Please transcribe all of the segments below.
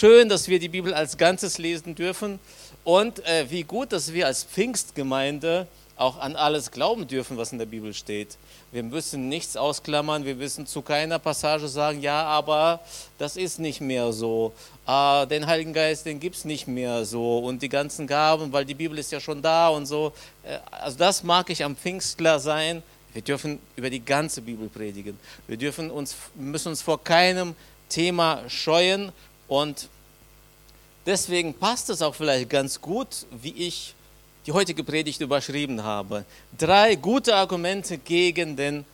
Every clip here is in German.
schön, dass wir die Bibel als Ganzes lesen dürfen und äh, wie gut, dass wir als Pfingstgemeinde auch an alles glauben dürfen, was in der Bibel steht. Wir müssen nichts ausklammern, wir müssen zu keiner Passage sagen, ja, aber das ist nicht mehr so. Ah, den Heiligen Geist, den gibt es nicht mehr so. Und die ganzen Gaben, weil die Bibel ist ja schon da und so. Äh, also das mag ich am Pfingstler sein. Wir dürfen über die ganze Bibel predigen. Wir dürfen uns, müssen uns vor keinem Thema scheuen und deswegen passt es auch vielleicht ganz gut, wie ich die heutige Predigt überschrieben habe. Drei gute Argumente gegen den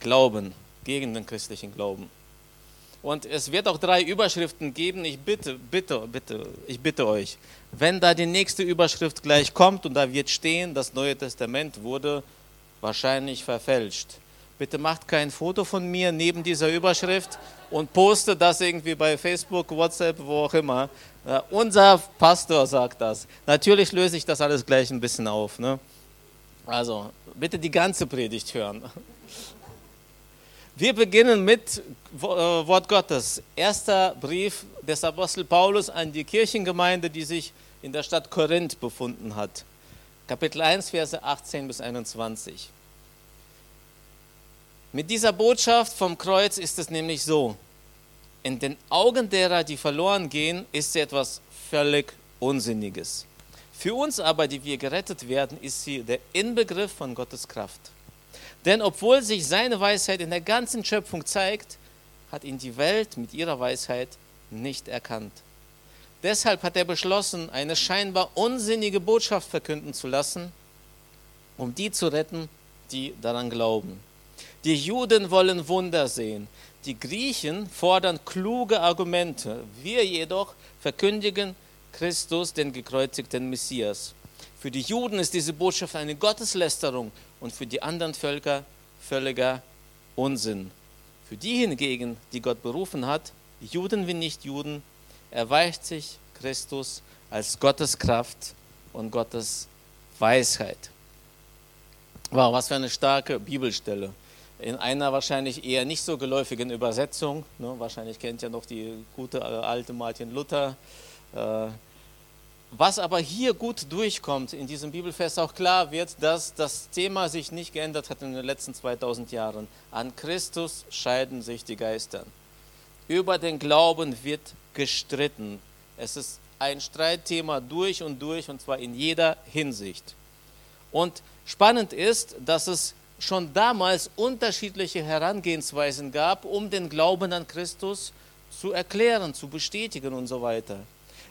Glauben, gegen den christlichen Glauben. Und es wird auch drei Überschriften geben. Ich bitte, bitte, bitte, ich bitte euch, wenn da die nächste Überschrift gleich kommt und da wird stehen, das Neue Testament wurde wahrscheinlich verfälscht. Bitte macht kein Foto von mir neben dieser Überschrift und poste das irgendwie bei Facebook, WhatsApp, wo auch immer. Uh, unser Pastor sagt das. Natürlich löse ich das alles gleich ein bisschen auf. Ne? Also bitte die ganze Predigt hören. Wir beginnen mit äh, Wort Gottes. Erster Brief des Apostel Paulus an die Kirchengemeinde, die sich in der Stadt Korinth befunden hat. Kapitel 1, Verse 18 bis 21. Mit dieser Botschaft vom Kreuz ist es nämlich so, in den Augen derer, die verloren gehen, ist sie etwas völlig Unsinniges. Für uns aber, die wir gerettet werden, ist sie der Inbegriff von Gottes Kraft. Denn obwohl sich seine Weisheit in der ganzen Schöpfung zeigt, hat ihn die Welt mit ihrer Weisheit nicht erkannt. Deshalb hat er beschlossen, eine scheinbar unsinnige Botschaft verkünden zu lassen, um die zu retten, die daran glauben. Die Juden wollen Wunder sehen, die Griechen fordern kluge Argumente. Wir jedoch verkündigen Christus, den gekreuzigten Messias. Für die Juden ist diese Botschaft eine Gotteslästerung und für die anderen Völker völliger Unsinn. Für die hingegen, die Gott berufen hat, Juden wie Nichtjuden, erweicht sich Christus als Gottes Kraft und Gottes Weisheit. Wow, was für eine starke Bibelstelle in einer wahrscheinlich eher nicht so geläufigen Übersetzung. Ne, wahrscheinlich kennt ihr noch die gute äh, alte Martin Luther. Äh, was aber hier gut durchkommt, in diesem Bibelfest auch klar wird, dass das Thema sich nicht geändert hat in den letzten 2000 Jahren. An Christus scheiden sich die Geister. Über den Glauben wird gestritten. Es ist ein Streitthema durch und durch und zwar in jeder Hinsicht. Und spannend ist, dass es schon damals unterschiedliche Herangehensweisen gab, um den Glauben an Christus zu erklären, zu bestätigen und so weiter.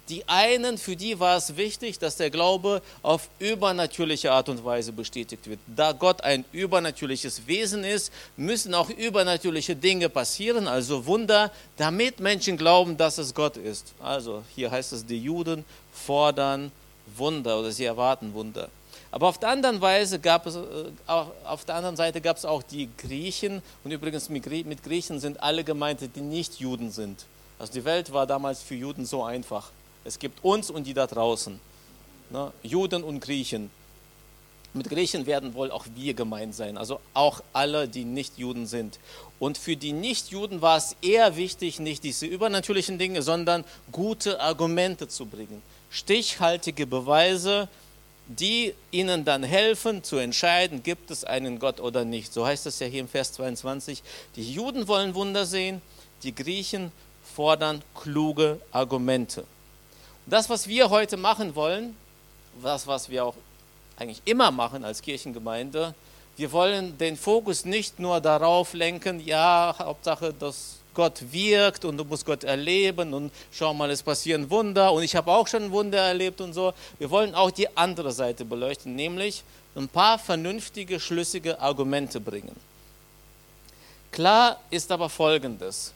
Die einen, für die war es wichtig, dass der Glaube auf übernatürliche Art und Weise bestätigt wird. Da Gott ein übernatürliches Wesen ist, müssen auch übernatürliche Dinge passieren, also Wunder, damit Menschen glauben, dass es Gott ist. Also hier heißt es, die Juden fordern Wunder oder sie erwarten Wunder. Aber auf der anderen Weise gab es, äh, auf der anderen Seite gab es auch die Griechen. Und übrigens mit Griechen sind alle gemeint, die nicht Juden sind. Also die Welt war damals für Juden so einfach. Es gibt uns und die da draußen. Ne? Juden und Griechen. Mit Griechen werden wohl auch wir gemeint sein, also auch alle, die nicht Juden sind. Und für die Nichtjuden war es eher wichtig, nicht diese übernatürlichen Dinge, sondern gute Argumente zu bringen. Stichhaltige Beweise, die ihnen dann helfen zu entscheiden, gibt es einen Gott oder nicht. So heißt es ja hier im Vers 22. Die Juden wollen Wunder sehen, die Griechen fordern kluge Argumente. Und das, was wir heute machen wollen, das, was wir auch eigentlich immer machen als Kirchengemeinde, wir wollen den Fokus nicht nur darauf lenken, ja, Hauptsache, dass Gott wirkt und du musst Gott erleben und schau mal, es passieren Wunder und ich habe auch schon Wunder erlebt und so. Wir wollen auch die andere Seite beleuchten, nämlich ein paar vernünftige, schlüssige Argumente bringen. Klar ist aber Folgendes.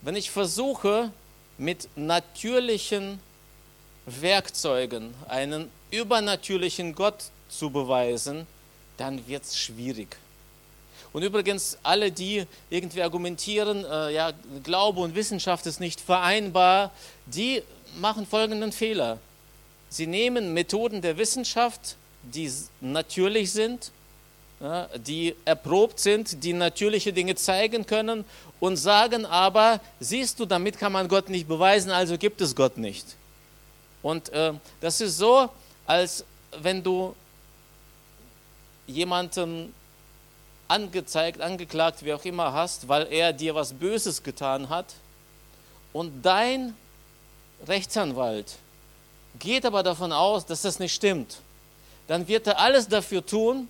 Wenn ich versuche, mit natürlichen Werkzeugen einen übernatürlichen Gott zu beweisen, dann wird es schwierig. Und übrigens, alle, die irgendwie argumentieren, äh, ja, Glaube und Wissenschaft ist nicht vereinbar, die machen folgenden Fehler. Sie nehmen Methoden der Wissenschaft, die natürlich sind, die erprobt sind, die natürliche Dinge zeigen können und sagen aber, siehst du, damit kann man Gott nicht beweisen, also gibt es Gott nicht. Und äh, das ist so, als wenn du jemanden angezeigt, angeklagt, wie auch immer hast, weil er dir was Böses getan hat und dein Rechtsanwalt geht aber davon aus, dass das nicht stimmt, dann wird er alles dafür tun,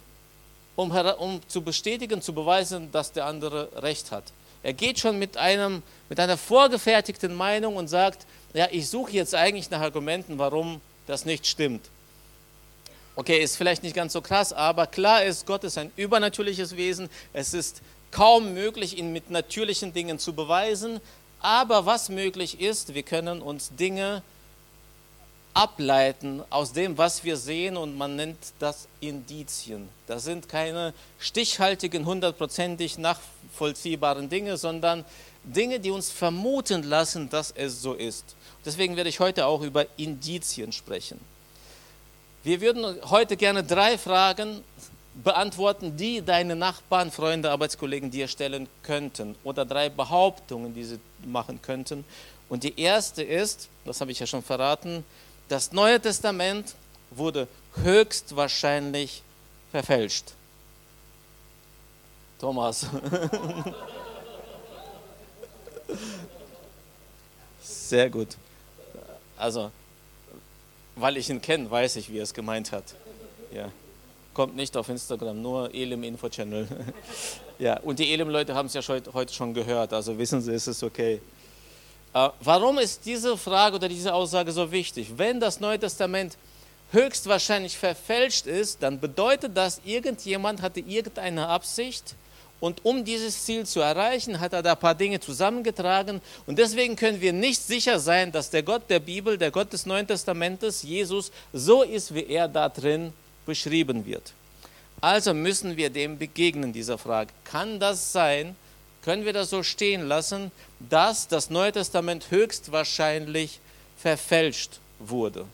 um, um zu bestätigen, zu beweisen, dass der andere Recht hat. Er geht schon mit, einem, mit einer vorgefertigten Meinung und sagt, ja, ich suche jetzt eigentlich nach Argumenten, warum das nicht stimmt. Okay, ist vielleicht nicht ganz so krass, aber klar ist, Gott ist ein übernatürliches Wesen. Es ist kaum möglich, ihn mit natürlichen Dingen zu beweisen. Aber was möglich ist, wir können uns Dinge ableiten aus dem, was wir sehen und man nennt das Indizien. Das sind keine stichhaltigen, hundertprozentig nachvollziehbaren Dinge, sondern Dinge, die uns vermuten lassen, dass es so ist. Deswegen werde ich heute auch über Indizien sprechen. Wir würden heute gerne drei Fragen beantworten, die deine Nachbarn, Freunde, Arbeitskollegen dir stellen könnten oder drei Behauptungen, die sie machen könnten. Und die erste ist, das habe ich ja schon verraten, das Neue Testament wurde höchstwahrscheinlich verfälscht. Thomas. Sehr gut. Also, weil ich ihn kenne, weiß ich, wie er es gemeint hat. Ja. Kommt nicht auf Instagram, nur Elim Info Channel. ja, und die Elim-Leute haben es ja heute schon gehört, also wissen sie, es ist okay. Äh, warum ist diese Frage oder diese Aussage so wichtig? Wenn das Neue Testament höchstwahrscheinlich verfälscht ist, dann bedeutet das, irgendjemand hatte irgendeine Absicht und um dieses Ziel zu erreichen, hat er da ein paar Dinge zusammengetragen und deswegen können wir nicht sicher sein, dass der Gott der Bibel, der Gott des Neuen Testamentes, Jesus, so ist, wie er da drin beschrieben wird. Also müssen wir dem begegnen, dieser Frage. Kann das sein, können wir das so stehen lassen, dass das Neue Testament höchstwahrscheinlich verfälscht wurde.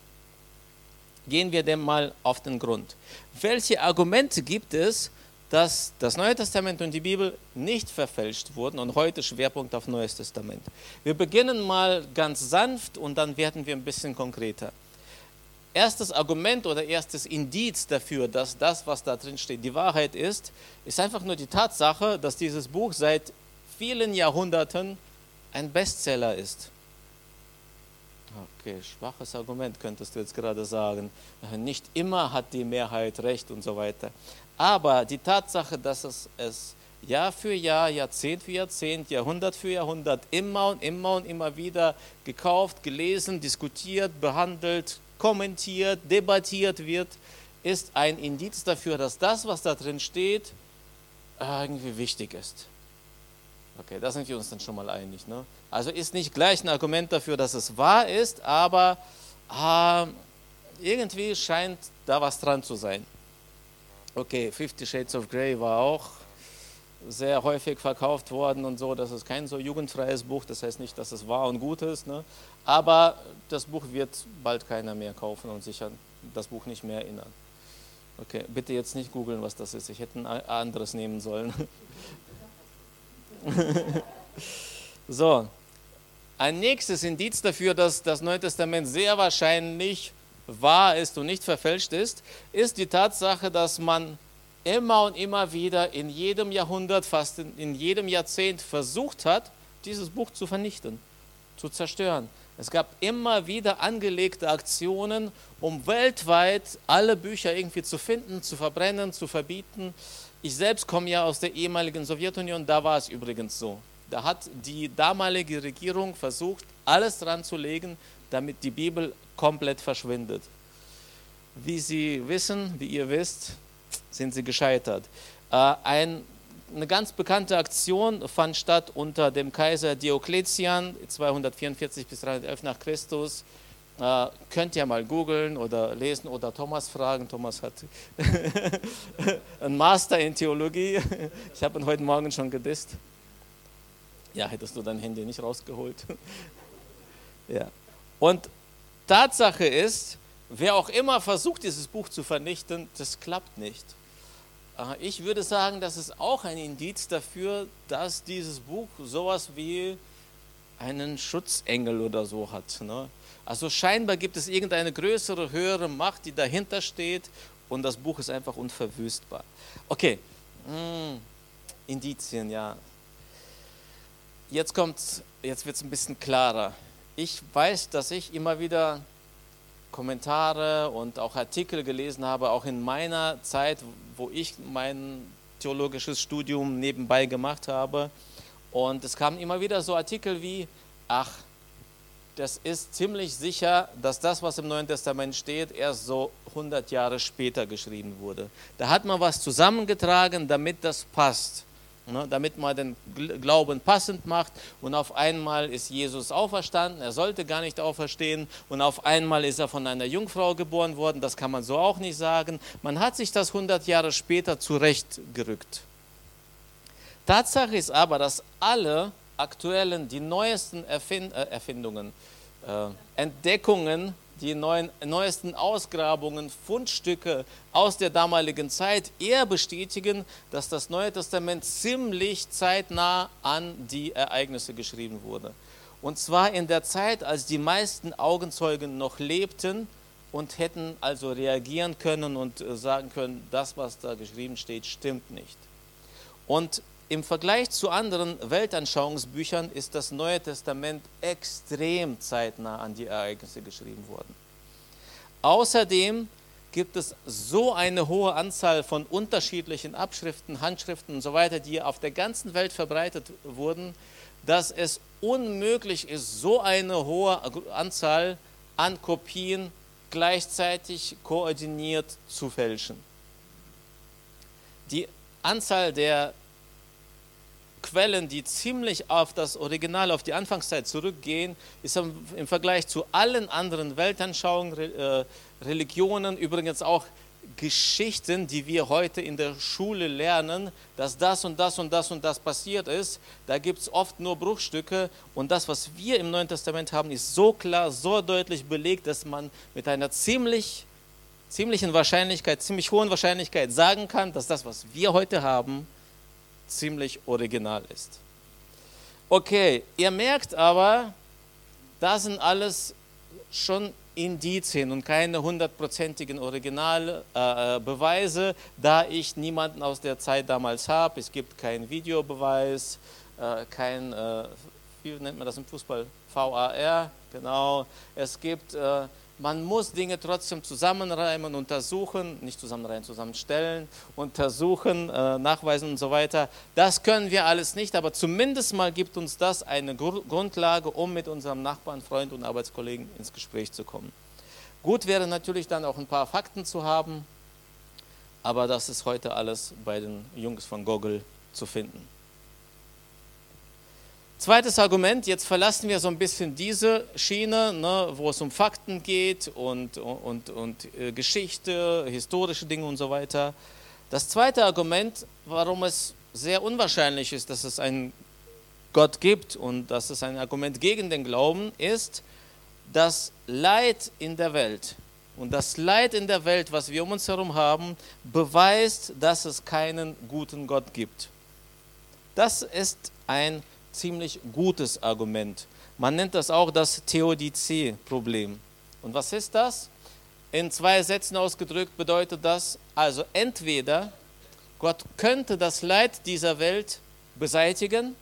Gehen wir dem mal auf den Grund. Welche Argumente gibt es, dass das Neue Testament und die Bibel nicht verfälscht wurden und heute Schwerpunkt auf Neues Testament? Wir beginnen mal ganz sanft und dann werden wir ein bisschen konkreter. Erstes Argument oder erstes Indiz dafür, dass das, was da drin steht, die Wahrheit ist, ist einfach nur die Tatsache, dass dieses Buch seit vielen Jahrhunderten ein Bestseller ist. Okay, schwaches Argument könntest du jetzt gerade sagen. Nicht immer hat die Mehrheit recht und so weiter. Aber die Tatsache, dass es es Jahr für Jahr, Jahrzehnt für Jahrzehnt, Jahrhundert für Jahrhundert immer und immer und immer wieder gekauft, gelesen, diskutiert, behandelt, kommentiert, debattiert wird, ist ein Indiz dafür, dass das, was da drin steht, irgendwie wichtig ist. Okay, da sind wir uns dann schon mal einig. Ne? Also ist nicht gleich ein Argument dafür, dass es wahr ist, aber äh, irgendwie scheint da was dran zu sein. Okay, Fifty Shades of Grey war auch sehr häufig verkauft worden und so. Das ist kein so jugendfreies Buch, das heißt nicht, dass es wahr und gut ist. Ne? Aber das Buch wird bald keiner mehr kaufen und sich an das Buch nicht mehr erinnern. Okay, bitte jetzt nicht googeln, was das ist. Ich hätte ein anderes nehmen sollen. so, ein nächstes Indiz dafür, dass das Neue Testament sehr wahrscheinlich wahr ist und nicht verfälscht ist, ist die Tatsache, dass man immer und immer wieder in jedem Jahrhundert, fast in, jedem Jahrzehnt versucht hat, dieses Buch zu vernichten, zu zerstören. Es gab immer wieder angelegte Aktionen, um weltweit alle Bücher irgendwie zu finden, zu verbrennen, zu verbieten. Ich selbst komme ja aus der ehemaligen Sowjetunion, da war es übrigens so. Da hat die damalige Regierung versucht, alles dran zu legen, damit die Bibel komplett verschwindet. Wie Sie wissen, wie ihr wisst, sind sie gescheitert. Äh, ein, eine ganz bekannte Aktion fand statt unter dem Kaiser Diokletian 244 bis 311 nach Christus. Äh, könnt ihr mal googeln oder lesen oder Thomas fragen. Thomas hat einen Master in Theologie. Ich habe ihn heute Morgen schon gedisst. Ja, hättest du dein Handy nicht rausgeholt. ja. Und Tatsache ist, wer auch immer versucht, dieses Buch zu vernichten, das klappt nicht. äh, ich würde sagen, das ist auch ein Indiz dafür, dass dieses Buch sowas wie einen Schutzengel oder so hat. Ne? Also scheinbar gibt es irgendeine größere, höhere Macht, die dahinter steht und das Buch ist einfach unverwüstbar. Okay, hm. Indizien, ja. Jetzt kommt, jetzt wird es ein bisschen klarer. Ich weiß, dass ich immer wieder Kommentare und auch Artikel gelesen habe, auch in meiner Zeit, wo ich mein theologisches Studium nebenbei gemacht habe. Und es kamen immer wieder so Artikel wie, ach, das ist ziemlich sicher, dass das, was im Neuen Testament steht, erst so 100 Jahre später geschrieben wurde. Da hat man was zusammengetragen, damit das passt, ne, damit man den Glauben passend macht. Und auf einmal ist Jesus auferstanden, er sollte gar nicht auferstehen. Und auf einmal ist er von einer Jungfrau geboren worden, das kann man so auch nicht sagen. Man hat sich das 100 Jahre später zurechtgerückt. Tatsache ist aber, dass alle aktuellen, die neuesten Erfind äh, Erfindungen, äh, Entdeckungen, die neuen, neuesten Ausgrabungen, Fundstücke aus der damaligen Zeit eher bestätigen, dass das Neue Testament ziemlich zeitnah an die Ereignisse geschrieben wurde. Und zwar in der Zeit, als die meisten Augenzeugen noch lebten und hätten also reagieren können und äh, sagen können, das, was da geschrieben steht, stimmt nicht. Und im Vergleich zu anderen Weltanschauungsbüchern ist das Neue Testament extrem zeitnah an die Ereignisse geschrieben worden. Außerdem gibt es so eine hohe Anzahl von unterschiedlichen Abschriften, Handschriften und so weiter, die auf der ganzen Welt verbreitet wurden, dass es unmöglich ist, so eine hohe Anzahl an Kopien gleichzeitig koordiniert zu fälschen. Die Anzahl der Quellen, die ziemlich auf das Original, auf die Anfangszeit zurückgehen, ist im Vergleich zu allen anderen Weltanschauungen, äh, Religionen, übrigens auch Geschichten, die wir heute in der Schule lernen, dass das und das und das und das passiert ist, da gibt es oft nur Bruchstücke. Und das, was wir im Neuen Testament haben, ist so klar, so deutlich belegt, dass man mit einer ziemlich, ziemlichen Wahrscheinlichkeit, ziemlich hohen Wahrscheinlichkeit sagen kann, dass das, was wir heute haben, ziemlich original ist. Okay, ihr merkt aber, das sind alles schon Indizien und keine hundertprozentigen Originalbeweise, äh, da ich niemanden aus der Zeit damals habe. Es gibt keinen Videobeweis, äh, kein, äh, wie nennt man das im Fußball? VAR, genau. Es gibt äh, man muss Dinge trotzdem zusammenreimen, untersuchen, nicht zusammenreimen, zusammenstellen, untersuchen, äh, nachweisen und so weiter. Das können wir alles nicht, aber zumindest mal gibt uns das eine Grundlage, um mit unserem Nachbarn, Freund und Arbeitskollegen ins Gespräch zu kommen. Gut wäre natürlich dann auch ein paar Fakten zu haben, aber das ist heute alles bei den Jungs von Google zu finden. Zweites Argument, jetzt verlassen wir so ein bisschen diese Schiene, ne, wo es um Fakten geht und, und, und äh, Geschichte, historische Dinge und so weiter. Das zweite Argument, warum es sehr unwahrscheinlich ist, dass es einen Gott gibt und dass es ein Argument gegen den Glauben ist, das Leid in der Welt und das Leid in der Welt, was wir um uns herum haben, beweist, dass es keinen guten Gott gibt. Das ist ein ziemlich gutes Argument. Man nennt das auch das Theodizee-Problem. Und was ist das? In zwei Sätzen ausgedrückt bedeutet das, also entweder Gott könnte das Leid dieser Welt beseitigen,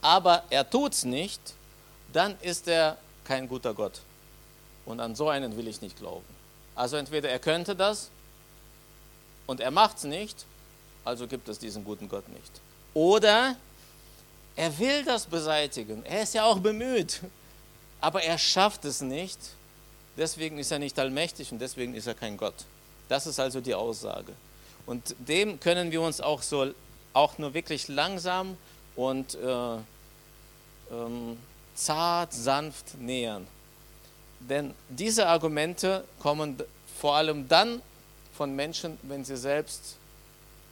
aber er tut es nicht, dann ist er kein guter Gott. Und an so einen will ich nicht glauben. Also entweder er könnte das und er macht es nicht, also gibt es diesen guten Gott nicht. Oder er will das beseitigen. Er ist ja auch bemüht. Aber er schafft es nicht. Deswegen ist er nicht allmächtig und deswegen ist er kein Gott. Das ist also die Aussage. Und dem können wir uns auch so auch nur wirklich langsam und äh, ähm, zart, sanft nähern. Denn diese Argumente kommen vor allem dann von Menschen, wenn sie selbst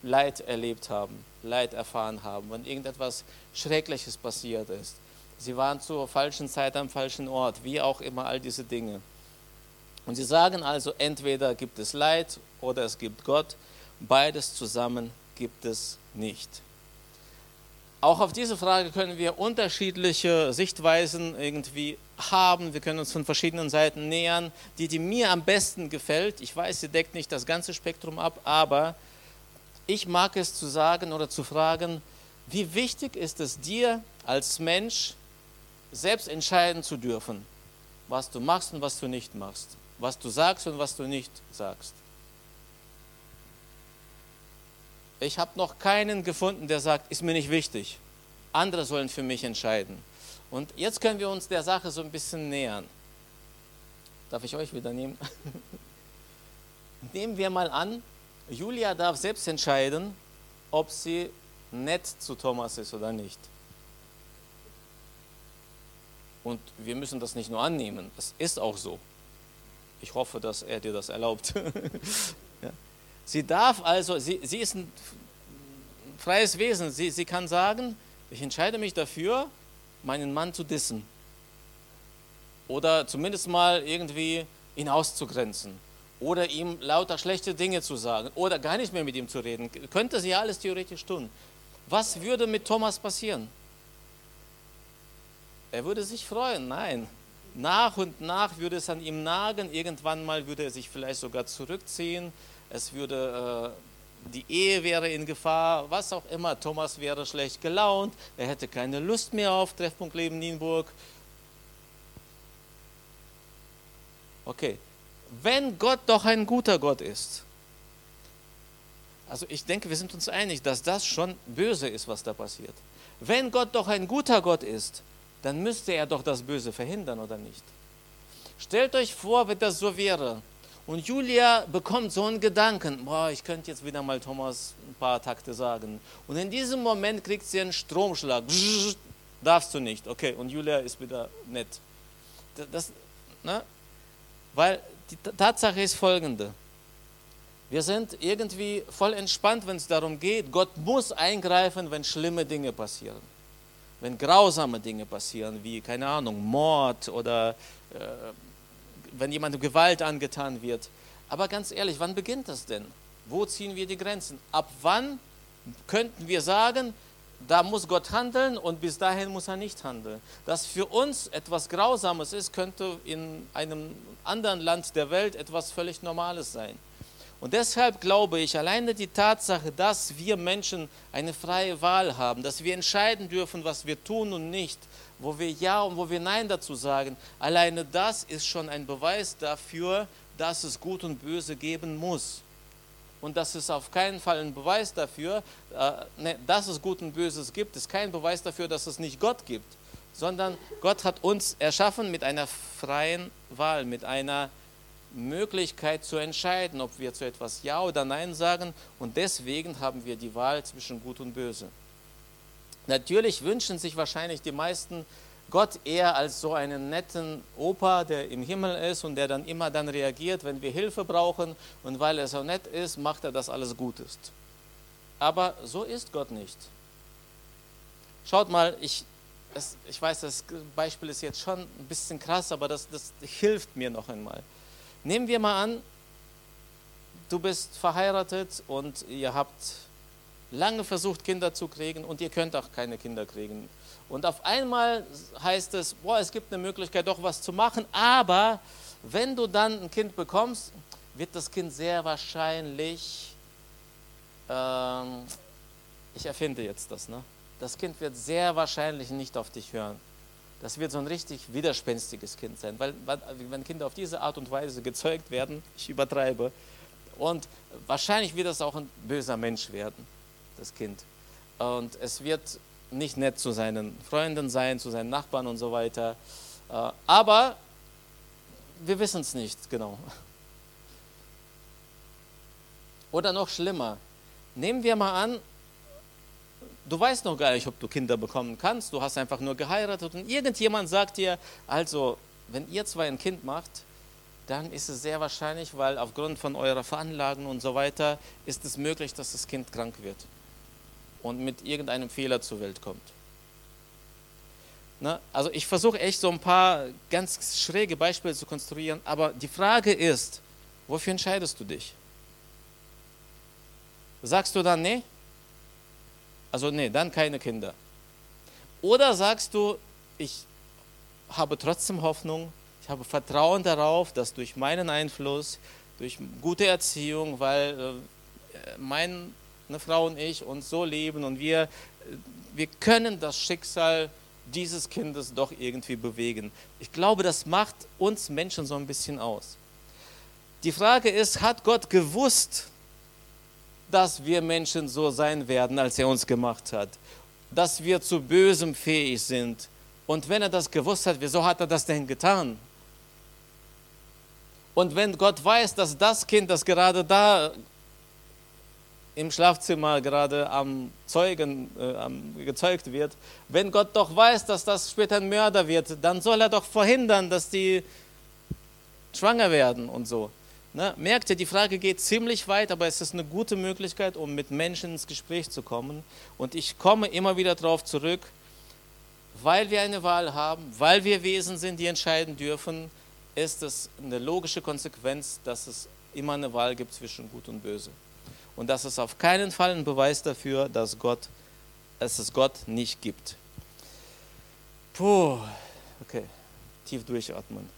Leid erlebt haben, Leid erfahren haben, wenn irgendetwas Schreckliches passiert ist. Sie waren zur falschen Zeit am falschen Ort, wie auch immer all diese Dinge. Und sie sagen also, entweder gibt es Leid oder es gibt Gott. Beides zusammen gibt es nicht. Auch auf diese Frage können wir unterschiedliche Sichtweisen irgendwie haben. Wir können uns von verschiedenen Seiten nähern. Die, die mir am besten gefällt, ich weiß, sie deckt nicht das ganze Spektrum ab, aber ich mag es zu sagen oder zu fragen, wie wichtig ist es dir als Mensch, selbst entscheiden zu dürfen, was du machst und was du nicht machst, was du sagst und was du nicht sagst. Ich habe noch keinen gefunden, der sagt, ist mir nicht wichtig. Andere sollen für mich entscheiden. Und jetzt können wir uns der Sache so ein bisschen nähern. Darf ich euch wieder nehmen? Nehmen wir mal an, Julia darf selbst entscheiden, ob sie nett zu Thomas ist oder nicht. Und wir müssen das nicht nur annehmen, es ist auch so. Ich hoffe, dass er dir das erlaubt. Sie darf also, sie, sie ist ein freies Wesen, sie, sie kann sagen, ich entscheide mich dafür, meinen Mann zu dissen. Oder zumindest mal irgendwie ihn auszugrenzen. Oder ihm lauter schlechte Dinge zu sagen. Oder gar nicht mehr mit ihm zu reden. Könnte sie alles theoretisch tun. Was würde mit Thomas passieren? Er würde sich freuen. Nein. Nach und nach würde es an ihm nagen. Irgendwann mal würde er sich vielleicht sogar zurückziehen. Es würde, äh, die Ehe wäre in Gefahr, was auch immer. Thomas wäre schlecht gelaunt. Er hätte keine Lust mehr auf Treffpunkt Leben Nienburg. Okay. Wenn Gott doch ein guter Gott ist, also ich denke, wir sind uns einig, dass das schon böse ist, was da passiert. Wenn Gott doch ein guter Gott ist, dann müsste er doch das Böse verhindern, oder nicht? Stellt euch vor, wenn das so wäre. Und Julia bekommt so einen Gedanken, boah, ich könnte jetzt wieder mal Thomas ein paar Takte sagen. Und in diesem Moment kriegt sie einen Stromschlag. darfst du nicht. Okay, und Julia ist wieder nett. Das, ne? Weil die Tatsache ist folgende. Wir sind irgendwie voll entspannt, wenn es darum geht, Gott muss eingreifen, wenn schlimme Dinge passieren wenn grausame Dinge passieren, wie, keine Ahnung, Mord oder äh, wenn jemandem Gewalt angetan wird. Aber ganz ehrlich, wann beginnt das denn? Wo ziehen wir die Grenzen? Ab wann könnten wir sagen, da muss Gott handeln und bis dahin muss er nicht handeln. Dass für uns etwas Grausames ist, könnte in einem anderen Land der Welt etwas völlig Normales sein. Und deshalb glaube ich, alleine die Tatsache, dass wir Menschen eine freie Wahl haben, dass wir entscheiden dürfen, was wir tun und nicht, wo wir Ja und wo wir Nein dazu sagen, alleine das ist schon ein Beweis dafür, dass es Gut und Böse geben muss. Und das ist auf keinen Fall ein Beweis dafür, äh, ne, dass es Gut und Böses gibt, ist kein Beweis dafür, dass es nicht Gott gibt, sondern Gott hat uns erschaffen mit einer freien Wahl, mit einer Möglichkeit zu entscheiden, ob wir zu etwas Ja oder Nein sagen. Und deswegen haben wir die Wahl zwischen Gut und Böse. Natürlich wünschen sich wahrscheinlich die meisten Gott eher als so einen netten Opa, der im Himmel ist und der dann immer dann reagiert, wenn wir Hilfe brauchen. Und weil er so nett ist, macht er, dass alles gut ist. Aber so ist Gott nicht. Schaut mal, ich, es, ich weiß, das Beispiel ist jetzt schon ein bisschen krass, aber das, das hilft mir noch einmal. Nehmen wir mal an, du bist verheiratet und ihr habt lange versucht, Kinder zu kriegen und ihr könnt auch keine Kinder kriegen. Und auf einmal heißt es, boah, es gibt eine Möglichkeit, doch was zu machen, aber wenn du dann ein Kind bekommst, wird das Kind sehr wahrscheinlich, ähm, ich erfinde jetzt das, ne? das Kind wird sehr wahrscheinlich nicht auf dich hören das wird so ein richtig widerspenstiges Kind sein, weil wenn Kinder auf diese Art und Weise gezeugt werden, ich übertreibe, und wahrscheinlich wird es auch ein böser Mensch werden, das Kind. Und es wird nicht nett zu seinen Freunden sein, zu seinen Nachbarn und so weiter. Äh, aber wir wissen es nicht genau. Oder noch schlimmer, nehmen wir mal an, du weißt noch gar nicht, ob du Kinder bekommen kannst, du hast einfach nur geheiratet und irgendjemand sagt dir, also, wenn ihr zwei ein Kind macht, dann ist es sehr wahrscheinlich, weil aufgrund von eurer Veranlagung und so weiter, ist es möglich, dass das Kind krank wird und mit irgendeinem Fehler zur Welt kommt. Ne? Also ich versuche echt so ein paar ganz schräge Beispiele zu konstruieren, aber die Frage ist, wofür entscheidest du dich? Sagst du dann, nee? Also nee, dann keine Kinder. Oder sagst du, ich habe trotzdem Hoffnung, ich habe Vertrauen darauf, dass durch meinen Einfluss, durch gute Erziehung, weil äh, meine Frau und ich uns so leben und wir, wir können das Schicksal dieses Kindes doch irgendwie bewegen. Ich glaube, das macht uns Menschen so ein bisschen aus. Die Frage ist, hat Gott gewusst, dass wir Menschen so sein werden, als er uns gemacht hat? Dass wir zu Bösem fähig sind? Und wenn er das gewusst hat, wieso hat er das denn getan? Und wenn Gott weiß, dass das Kind, das gerade da im Schlafzimmer gerade am Zeugen äh, am, gezeugt wird, wenn Gott doch weiß, dass das später ein Mörder wird, dann soll er doch verhindern, dass die schwanger werden und so. Ne? Merkt ihr, die Frage geht ziemlich weit, aber es ist eine gute Möglichkeit, um mit Menschen ins Gespräch zu kommen. Und ich komme immer wieder darauf zurück, weil wir eine Wahl haben, weil wir Wesen sind, die entscheiden dürfen, ist es eine logische Konsequenz, dass es immer eine Wahl gibt zwischen Gut und Böse. Und das ist auf keinen Fall ein Beweis dafür, dass, Gott, dass es Gott nicht gibt. Puh, okay, tief durchatmen.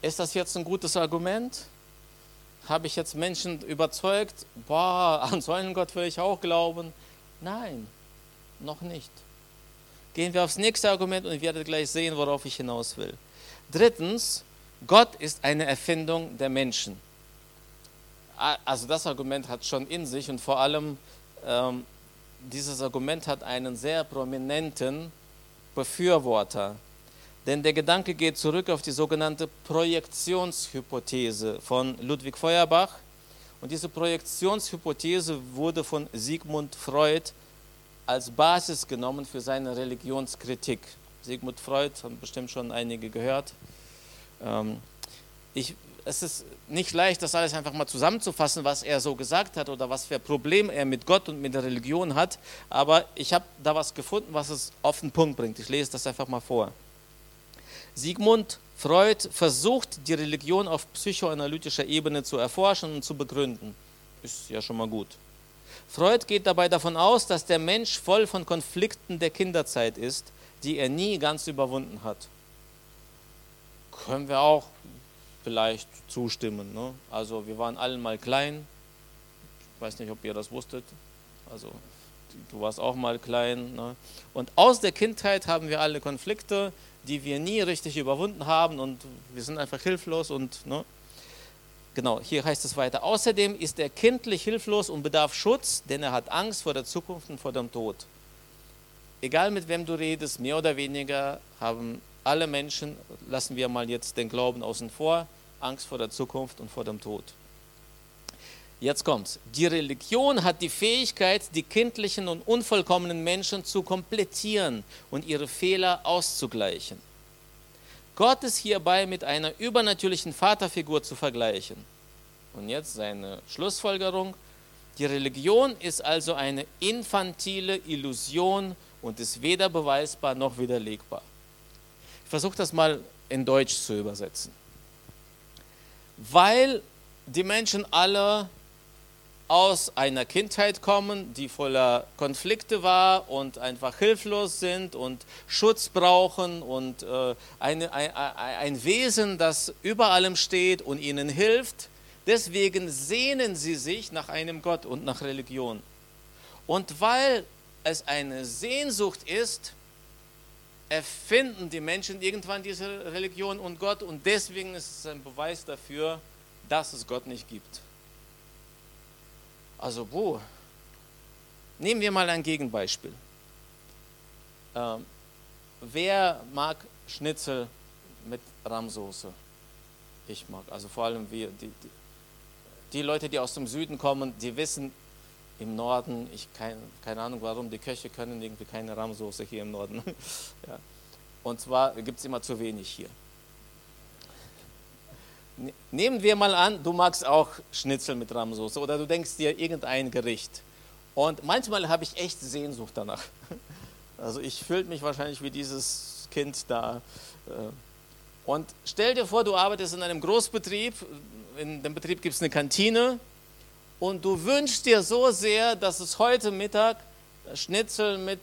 Ist das jetzt ein gutes Argument? Habe ich jetzt Menschen überzeugt, boah, an so einen Gott will ich auch glauben? Nein, noch nicht. Gehen wir aufs nächste Argument und ihr werdet gleich sehen, worauf ich hinaus will. Drittens, Gott ist eine Erfindung der Menschen. Also das Argument hat schon in sich und vor allem ähm, dieses Argument hat einen sehr prominenten Befürworter. Denn der Gedanke geht zurück auf die sogenannte Projektionshypothese von Ludwig Feuerbach. Und diese Projektionshypothese wurde von Sigmund Freud als Basis genommen für seine Religionskritik. Sigmund Freud haben bestimmt schon einige gehört. Ähm, ich, es ist nicht leicht, das alles einfach mal zusammenzufassen, was er so gesagt hat oder was für Probleme er mit Gott und mit der Religion hat. Aber ich habe da was gefunden, was es auf den Punkt bringt. Ich lese das einfach mal vor. Sigmund Freud versucht, die Religion auf psychoanalytischer Ebene zu erforschen und zu begründen. Ist ja schon mal gut. Freud geht dabei davon aus, dass der Mensch voll von Konflikten der Kinderzeit ist, die er nie ganz überwunden hat. Können wir auch vielleicht zustimmen. Ne? Also wir waren alle mal klein. Ich weiß nicht, ob ihr das wusstet. Also du warst auch mal klein. Ne? Und aus der Kindheit haben wir alle Konflikte, die wir nie richtig überwunden haben und wir sind einfach hilflos und ne? genau, hier heißt es weiter. Außerdem ist er kindlich hilflos und bedarf Schutz, denn er hat Angst vor der Zukunft und vor dem Tod. Egal mit wem du redest, mehr oder weniger haben alle Menschen, lassen wir mal jetzt den Glauben außen vor, Angst vor der Zukunft und vor dem Tod. Jetzt kommt's. Die Religion hat die Fähigkeit, die kindlichen und unvollkommenen Menschen zu komplettieren und ihre Fehler auszugleichen. Gott ist hierbei mit einer übernatürlichen Vaterfigur zu vergleichen. Und jetzt seine Schlussfolgerung. Die Religion ist also eine infantile Illusion und ist weder beweisbar noch widerlegbar. Ich versuche das mal in Deutsch zu übersetzen. Weil die Menschen alle aus einer Kindheit kommen, die voller Konflikte war und einfach hilflos sind und Schutz brauchen und äh, eine, ein, ein Wesen, das über allem steht und ihnen hilft. Deswegen sehnen sie sich nach einem Gott und nach Religion. Und weil es eine Sehnsucht ist, erfinden die Menschen irgendwann diese Religion und Gott und deswegen ist es ein Beweis dafür, dass es Gott nicht gibt. Also wo? Nehmen wir mal ein Gegenbeispiel. Ähm, wer mag Schnitzel mit Rahmsoße? Ich mag, also vor allem wir, die, die, die, Leute, die aus dem Süden kommen, die wissen im Norden, ich kein, keine Ahnung warum, die Köche können irgendwie keine Rahmsoße hier im Norden. ja. Und zwar gibt es immer zu wenig hier. Ne, nehmen wir mal an, du magst auch Schnitzel mit Rahmsoße oder du denkst dir irgendein Gericht. Und manchmal habe ich echt Sehnsucht danach. Also ich fühle mich wahrscheinlich wie dieses Kind da. Äh. Und stell dir vor, du arbeitest in einem Großbetrieb. In dem Betrieb gibt es eine Kantine und du wünschst dir so sehr, dass es heute Mittag Schnitzel mit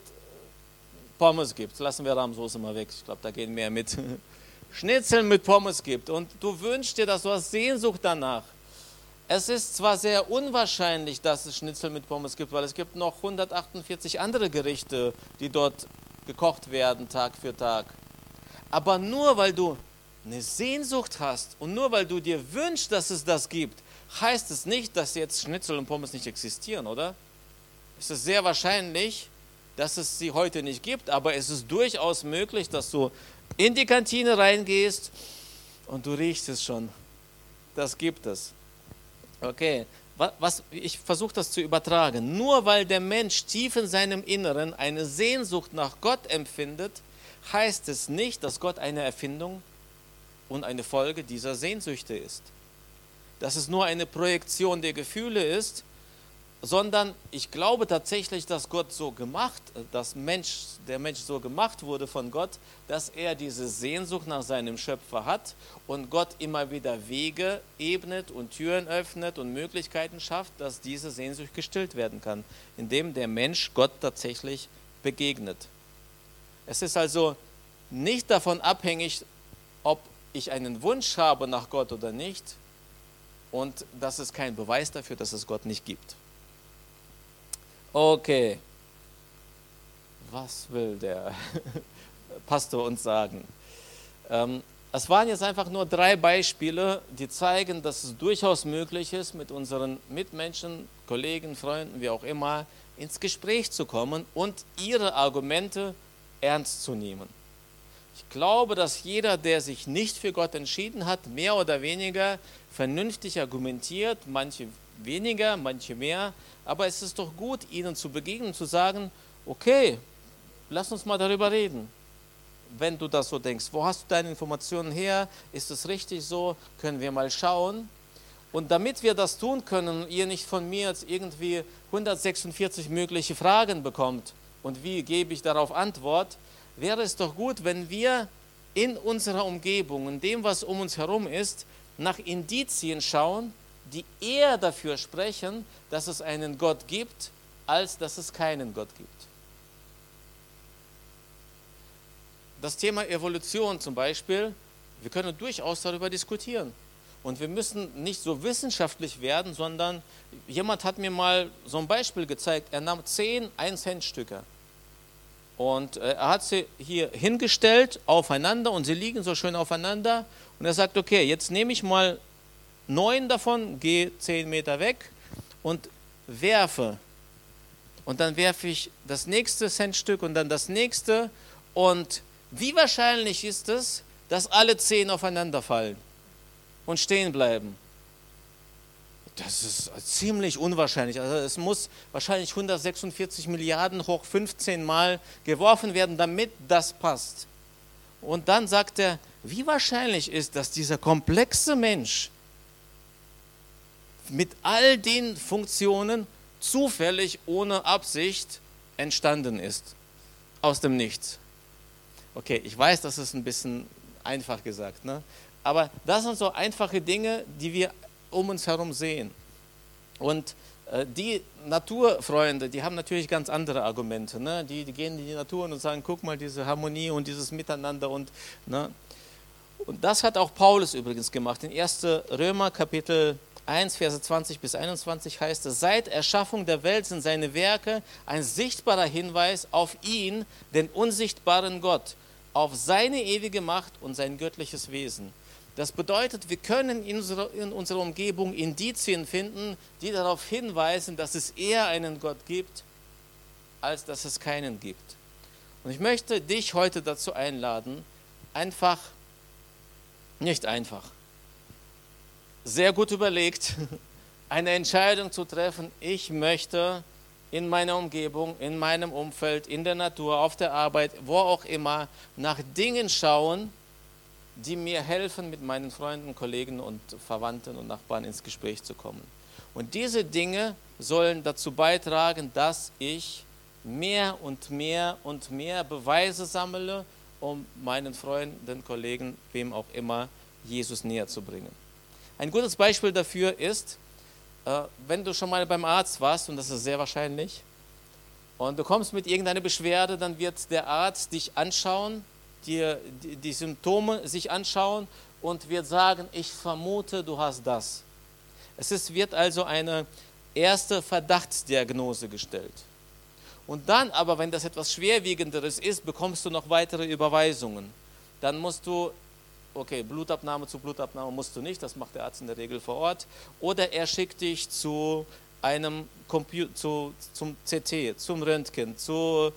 Pommes gibt. Lassen wir Rahmsoße mal weg, ich glaube, da gehen mehr mit. Schnitzel mit Pommes gibt und du wünschst dir das, du hast Sehnsucht danach. Es ist zwar sehr unwahrscheinlich, dass es Schnitzel mit Pommes gibt, weil es gibt noch 148 andere Gerichte, die dort gekocht werden Tag für Tag. Aber nur weil du eine Sehnsucht hast und nur weil du dir wünschst, dass es das gibt, heißt es nicht, dass jetzt Schnitzel und Pommes nicht existieren, oder? Es ist sehr wahrscheinlich, dass es sie heute nicht gibt, aber es ist durchaus möglich, dass du in die Kantine reingehst und du riechst es schon. Das gibt es. Okay, was, ich versuche das zu übertragen. Nur weil der Mensch tief in seinem Inneren eine Sehnsucht nach Gott empfindet, heißt es nicht, dass Gott eine Erfindung und eine Folge dieser Sehnsüchte ist. Dass es nur eine Projektion der Gefühle ist, sondern ich glaube tatsächlich, dass Gott so gemacht, dass Mensch, der Mensch so gemacht wurde von Gott, dass er diese Sehnsucht nach seinem Schöpfer hat und Gott immer wieder Wege ebnet und Türen öffnet und Möglichkeiten schafft, dass diese Sehnsucht gestillt werden kann, indem der Mensch Gott tatsächlich begegnet. Es ist also nicht davon abhängig, ob ich einen Wunsch habe nach Gott oder nicht, und das ist kein Beweis dafür, dass es Gott nicht gibt. Okay. Was will der Pastor uns sagen? Ähm, es waren jetzt einfach nur drei Beispiele, die zeigen, dass es durchaus möglich ist, mit unseren Mitmenschen, Kollegen, Freunden, wie auch immer, ins Gespräch zu kommen und ihre Argumente ernst zu nehmen. Ich glaube, dass jeder, der sich nicht für Gott entschieden hat, mehr oder weniger vernünftig argumentiert, manche weniger, manche mehr, aber es ist doch gut, ihnen zu begegnen zu sagen, okay, lass uns mal darüber reden. Wenn du das so denkst, wo hast du deine Informationen her? Ist es richtig so? Können wir mal schauen? Und damit wir das tun können, ihr nicht von mir jetzt irgendwie 146 mögliche Fragen bekommt und wie gebe ich darauf Antwort, wäre es doch gut, wenn wir in unserer Umgebung, in dem, was um uns herum ist, nach Indizien schauen, die eher dafür sprechen, dass es einen Gott gibt, als dass es keinen Gott gibt. Das Thema Evolution zum Beispiel, wir können durchaus darüber diskutieren. Und wir müssen nicht so wissenschaftlich werden, sondern jemand hat mir mal so ein Beispiel gezeigt. Er nahm zehn 1-Cent-Stücke und äh, er hat sie hier hingestellt aufeinander und sie liegen so schön aufeinander. Und er sagt, okay, jetzt nehme ich mal neun davon, gehe zehn Meter weg und werfe. Und dann werfe ich das nächste Centstück und dann das nächste. Und wie wahrscheinlich ist es, dass alle zehn aufeinander fallen und stehen bleiben? Das ist ziemlich unwahrscheinlich. Also es muss wahrscheinlich 146 Milliarden hoch 15 Mal geworfen werden, damit das passt. Und dann sagt er, wie wahrscheinlich ist, dass dieser komplexe Mensch mit all den Funktionen zufällig ohne Absicht entstanden ist. Aus dem Nichts. Okay, ich weiß, das ist ein bisschen einfach gesagt, ne? aber das sind so einfache Dinge, die wir um uns herum sehen. Und äh, die Naturfreunde, die haben natürlich ganz andere Argumente. Ne? Die, die, gehen in die Natur und sagen, guck mal, diese Harmonie und dieses Miteinander. Und, ne? und das hat auch Paulus übrigens gemacht. In 1. Römer Kapitel 1, Verse 20 bis 21 heißt es, seit Erschaffung der Welt sind seine Werke ein sichtbarer Hinweis auf ihn, den unsichtbaren Gott, auf seine ewige Macht und sein göttliches Wesen. Das bedeutet, wir können in unserer, Umgebung Indizien finden, die darauf hinweisen, dass es eher einen Gott gibt, als dass es keinen gibt. Und ich möchte dich heute dazu einladen, einfach, nicht einfach, sehr gut überlegt, eine Entscheidung zu treffen, ich möchte in meiner Umgebung, in meinem Umfeld, in der Natur, auf der Arbeit, wo auch immer, nach Dingen schauen, die mir helfen, mit meinen Freunden, Kollegen und Verwandten und Nachbarn ins Gespräch zu kommen. Und diese Dinge sollen dazu beitragen, dass ich mehr und mehr und mehr Beweise sammle, um meinen Freunden, Kollegen, wem auch immer, Jesus näher zu bringen. Ein gutes Beispiel dafür ist, äh, wenn du schon mal beim Arzt warst, und das ist sehr wahrscheinlich, und du kommst mit irgendeiner Beschwerde, dann wird der Arzt dich anschauen, die, die Symptome sich anschauen und wird sagen, ich vermute, du hast das. Es ist, wird also eine erste Verdachtsdiagnose gestellt. Und dann aber, wenn das etwas Schwerwiegenderes ist, bekommst du noch weitere Überweisungen. Dann musst du, okay, Blutabnahme zu Blutabnahme musst du nicht, das macht der Arzt in der Regel vor Ort. Oder er schickt dich zu einem Computer, zu, zum CT, zum Röntgen, zu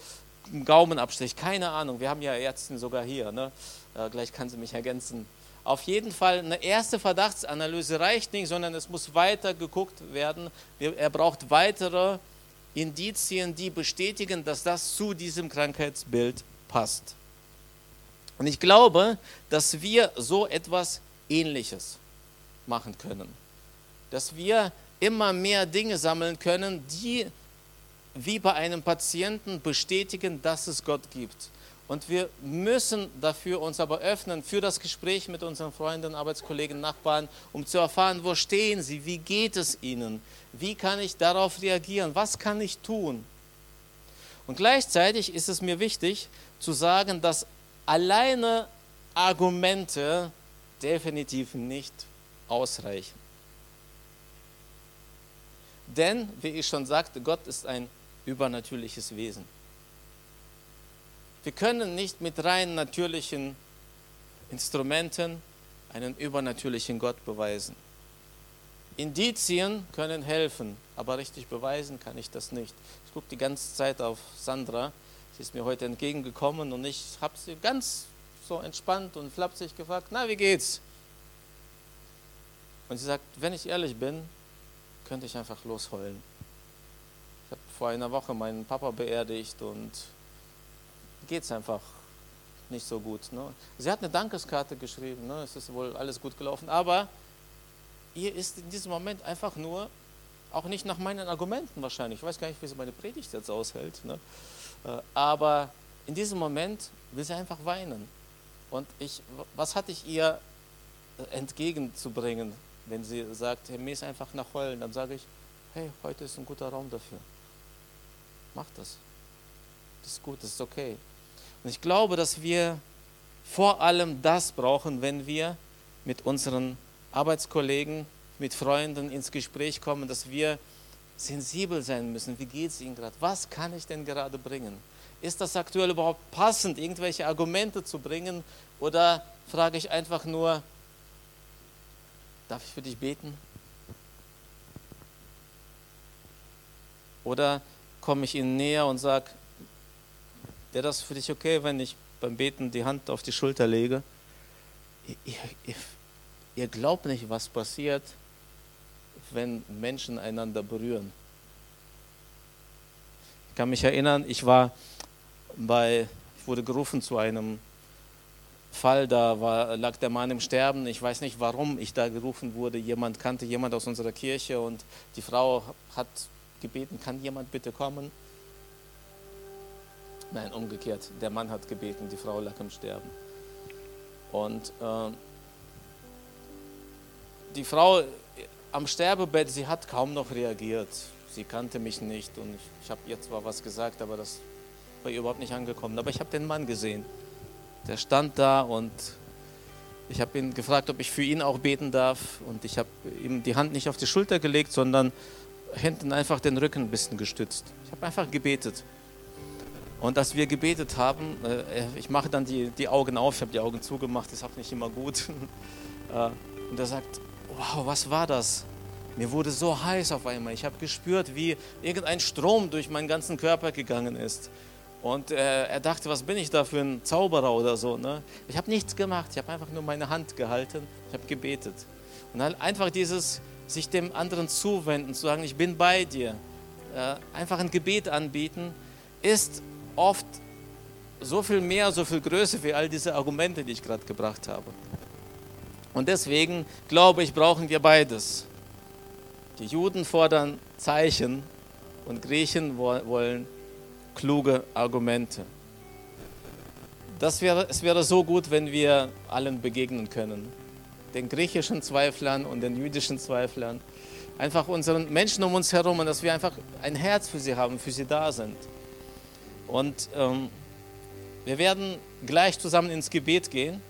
Gaumenabstrich, keine Ahnung. Wir haben ja Ärzte sogar hier, ne? Äh, gleich kann sie mich ergänzen. Auf jeden Fall eine erste Verdachtsanalyse reicht nicht, sondern es muss weiter geguckt werden. Er braucht weitere Indizien, die bestätigen, dass das zu diesem Krankheitsbild passt. Und ich glaube, dass wir so etwas Ähnliches machen können. Dass wir immer mehr Dinge sammeln können, die wie bei einem Patienten bestätigen, dass es Gott gibt. Und wir müssen dafür uns aber öffnen für das Gespräch mit unseren Freunden, Arbeitskollegen, Nachbarn, um zu erfahren, wo stehen sie, wie geht es ihnen, wie kann ich darauf reagieren, was kann ich tun. Und gleichzeitig ist es mir wichtig zu sagen, dass alleine Argumente definitiv nicht ausreichen. Denn, wie ich schon sagte, Gott ist ein übernatürliches Wesen. Wir können nicht mit rein natürlichen Instrumenten einen übernatürlichen Gott beweisen. Indizien können helfen, aber richtig beweisen kann ich das nicht. Ich gucke die ganze Zeit auf Sandra. Sie ist mir heute entgegengekommen und ich habe sie ganz so entspannt und flapsig gefragt, na, wie geht's? Und sie sagt, wenn ich ehrlich bin, könnte ich einfach losheulen. Ich habe vor einer Woche meinen Papa beerdigt und geht es einfach nicht so gut. Ne? Sie hat eine Dankeskarte geschrieben, ne? es ist wohl alles gut gelaufen, aber ihr ist in diesem Moment einfach nur, auch nicht nach meinen Argumenten wahrscheinlich, ich weiß gar nicht, wie sie meine Predigt jetzt aushält, ne? Äh, aber in diesem Moment will sie einfach weinen. Und ich, was hatte ich ihr entgegenzubringen, wenn sie sagt, hey, mir ist einfach nach Heulen, dann sage ich, hey, heute ist ein guter Raum dafür. Mach das. Das ist gut, das ist okay. Und ich glaube, dass wir vor allem das brauchen, wenn wir mit unseren Arbeitskollegen, mit Freunden ins Gespräch kommen, dass wir sensibel sein müssen. Wie geht es Ihnen gerade? Was kann ich denn gerade bringen? Ist das aktuell überhaupt passend, irgendwelche Argumente zu bringen? Oder frage ich einfach nur, darf ich für dich beten? Oder komme ich Ihnen näher und sage, Wäre das für dich okay, wenn ich beim Beten die Hand auf die Schulter lege? Ihr, ihr, ihr glaubt nicht, was passiert, wenn Menschen einander berühren. Ich kann mich erinnern, ich war bei, ich wurde gerufen zu einem Fall, da war, lag der Mann im Sterben. Ich weiß nicht, warum ich da gerufen wurde. Jemand kannte jemand aus unserer Kirche und die Frau hat gebeten, kann jemand bitte kommen? Nein, umgekehrt. Der Mann hat gebeten, die Frau lag im Sterben. Und äh, die Frau am Sterbebett, sie hat kaum noch reagiert. Sie kannte mich nicht und ich habe ihr zwar was gesagt, aber das war ihr überhaupt nicht angekommen. Aber ich habe den Mann gesehen. Der stand da und ich habe ihn gefragt, ob ich für ihn auch beten darf. Und ich habe ihm die Hand nicht auf die Schulter gelegt, sondern hinten einfach den Rücken ein bisschen gestützt. Ich habe einfach gebetet. Und als wir gebetet haben, äh, ich mache dann die, die Augen auf, ich habe die Augen zugemacht, das ist nicht immer gut. Äh, und er sagt, wow, was war das? Mir wurde so heiß auf einmal. Ich habe gespürt, wie irgendein Strom durch meinen ganzen Körper gegangen ist. Und äh, er dachte, was bin ich da für ein Zauberer oder so. Ne? Ich habe nichts gemacht, ich habe einfach nur meine Hand gehalten, ich habe gebetet. Und halt einfach dieses, sich dem anderen zuwenden, zu sagen, ich bin bei dir, einfach ein Gebet anbieten, ist oft so viel mehr, so viel größer wie all diese Argumente, die ich gerade gebracht habe. Und deswegen glaube ich, brauchen wir beides. Die Juden fordern Zeichen und Griechen wollen kluge Argumente. Das wäre, es wäre so gut, wenn wir allen begegnen können. Den griechischen Zweiflern und den jüdischen Zweiflern einfach unseren Menschen um uns herum und dass wir einfach ein Herz für sie haben, für sie da sind. Und ähm, wir werden gleich zusammen ins Gebet gehen,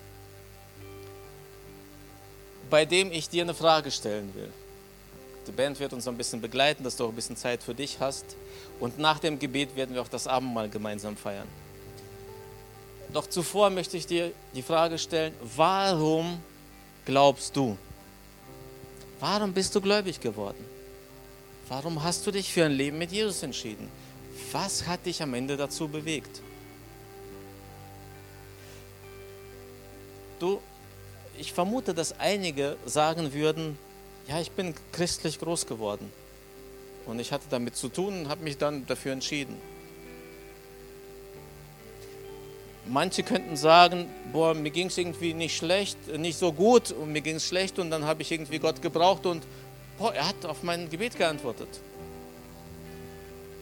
bei dem ich dir eine Frage stellen will. Die Band wird uns ein bisschen begleiten, dass du auch ein bisschen Zeit für dich hast. Und nach dem Gebet werden wir auch das Abendmahl gemeinsam feiern. Doch zuvor möchte ich dir die Frage stellen, warum glaubst du? Warum bist du gläubig geworden? Warum hast du dich für ein Leben mit Jesus entschieden? Was hat dich am Ende dazu bewegt? Du, ich vermute, dass einige sagen würden, ja, ich bin christlich groß geworden. Und ich hatte damit zu tun und habe mich dann dafür entschieden. Manche könnten sagen, boah, mir ging es irgendwie nicht schlecht, nicht so gut und mir ging es schlecht und dann habe ich irgendwie Gott gebraucht und boah, er hat auf mein Gebet geantwortet.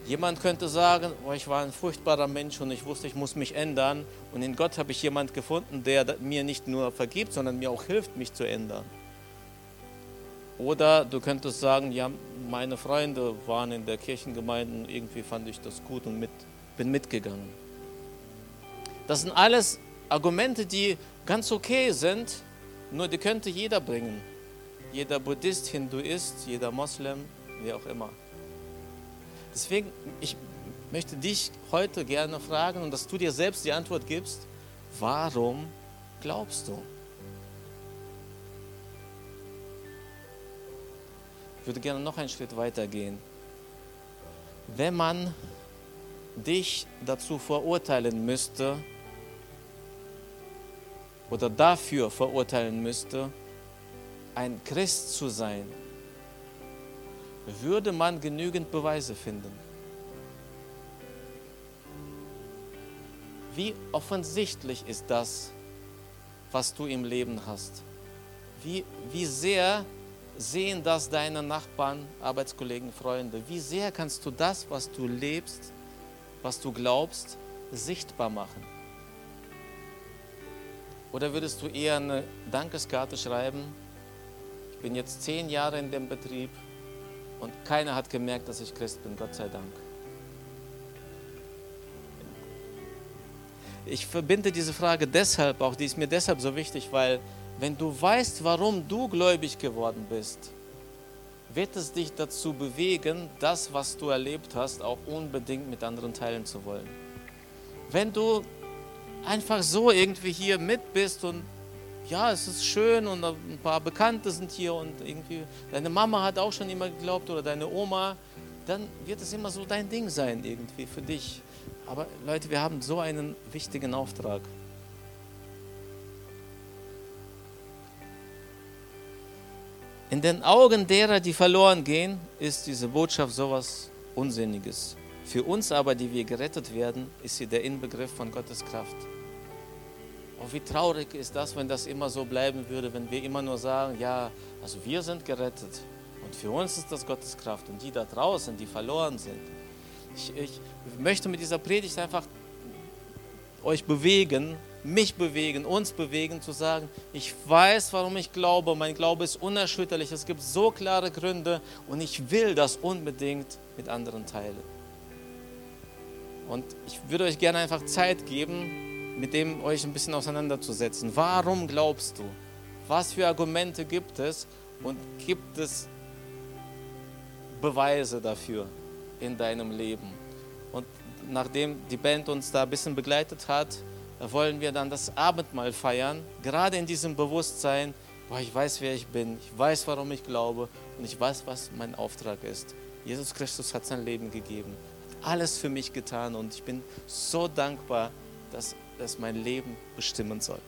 Jemand könnte sagen, oh, ich war ein furchtbarer Mensch und ich wusste, ich muss mich ändern. Und in Gott habe ich jemand gefunden, der mir nicht nur vergibt, sondern mir auch hilft, mich zu ändern. Oder du könntest sagen, ja, meine Freunde waren in der Kirchengemeinde und irgendwie fand ich das gut und mit, bin mitgegangen. Das sind alles Argumente, die ganz okay sind, nur die könnte jeder bringen. Jeder Buddhist, Hinduist, jeder Moslem, wie auch immer. Deswegen, ich möchte dich heute gerne fragen und dass du dir selbst die Antwort gibst, warum glaubst du? Ich würde gerne noch einen Schritt weiter gehen. Wenn man dich dazu verurteilen müsste oder dafür verurteilen müsste, ein Christ zu sein, würde man genügend Beweise finden. Wie offensichtlich ist das, was du im Leben hast? Wie, wie sehr sehen das deine Nachbarn, Arbeitskollegen, Freunde? Wie sehr kannst du das, was du lebst, was du glaubst, sichtbar machen? Oder würdest du eher eine Dankeskarte schreiben? Ich bin jetzt zehn Jahre in dem Betrieb, und keiner hat gemerkt, dass ich Christ bin, Gott sei Dank. Ich verbinde diese Frage deshalb auch, die ist mir deshalb so wichtig, weil wenn du weißt, warum du gläubig geworden bist, wird es dich dazu bewegen, das, was du erlebt hast, auch unbedingt mit anderen teilen zu wollen. Wenn du einfach so irgendwie hier mit bist und ja, es ist schön und ein paar Bekannte sind hier und irgendwie deine Mama hat auch schon immer geglaubt oder deine Oma, dann wird es immer so dein Ding sein irgendwie für dich. Aber Leute, wir haben so einen wichtigen Auftrag. In den Augen derer, die verloren gehen, ist diese Botschaft sowas Unsinniges. Für uns aber, die wir gerettet werden, ist sie der Inbegriff von Gottes Kraft. Oh, wie traurig ist das, wenn das immer so bleiben würde, wenn wir immer nur sagen, ja, also wir sind gerettet und für uns ist das Gottes Kraft und die da draußen, die verloren sind. Ich, ich möchte mit dieser Predigt einfach euch bewegen, mich bewegen, uns bewegen, zu sagen, ich weiß, warum ich glaube, mein Glaube ist unerschütterlich, es gibt so klare Gründe und ich will das unbedingt mit anderen teilen. Und ich würde euch gerne einfach Zeit geben, mit dem euch ein bisschen auseinanderzusetzen. Warum glaubst du? Was für Argumente gibt es? Und gibt es Beweise dafür in deinem Leben? Und nachdem die Band uns da ein bisschen begleitet hat, wollen wir dann das Abendmahl feiern, gerade in diesem Bewusstsein, boah, ich weiß, wer ich bin, ich weiß, warum ich glaube und ich weiß, was mein Auftrag ist. Jesus Christus hat sein Leben gegeben, alles für mich getan und ich bin so dankbar, dass das mein Leben bestimmen soll.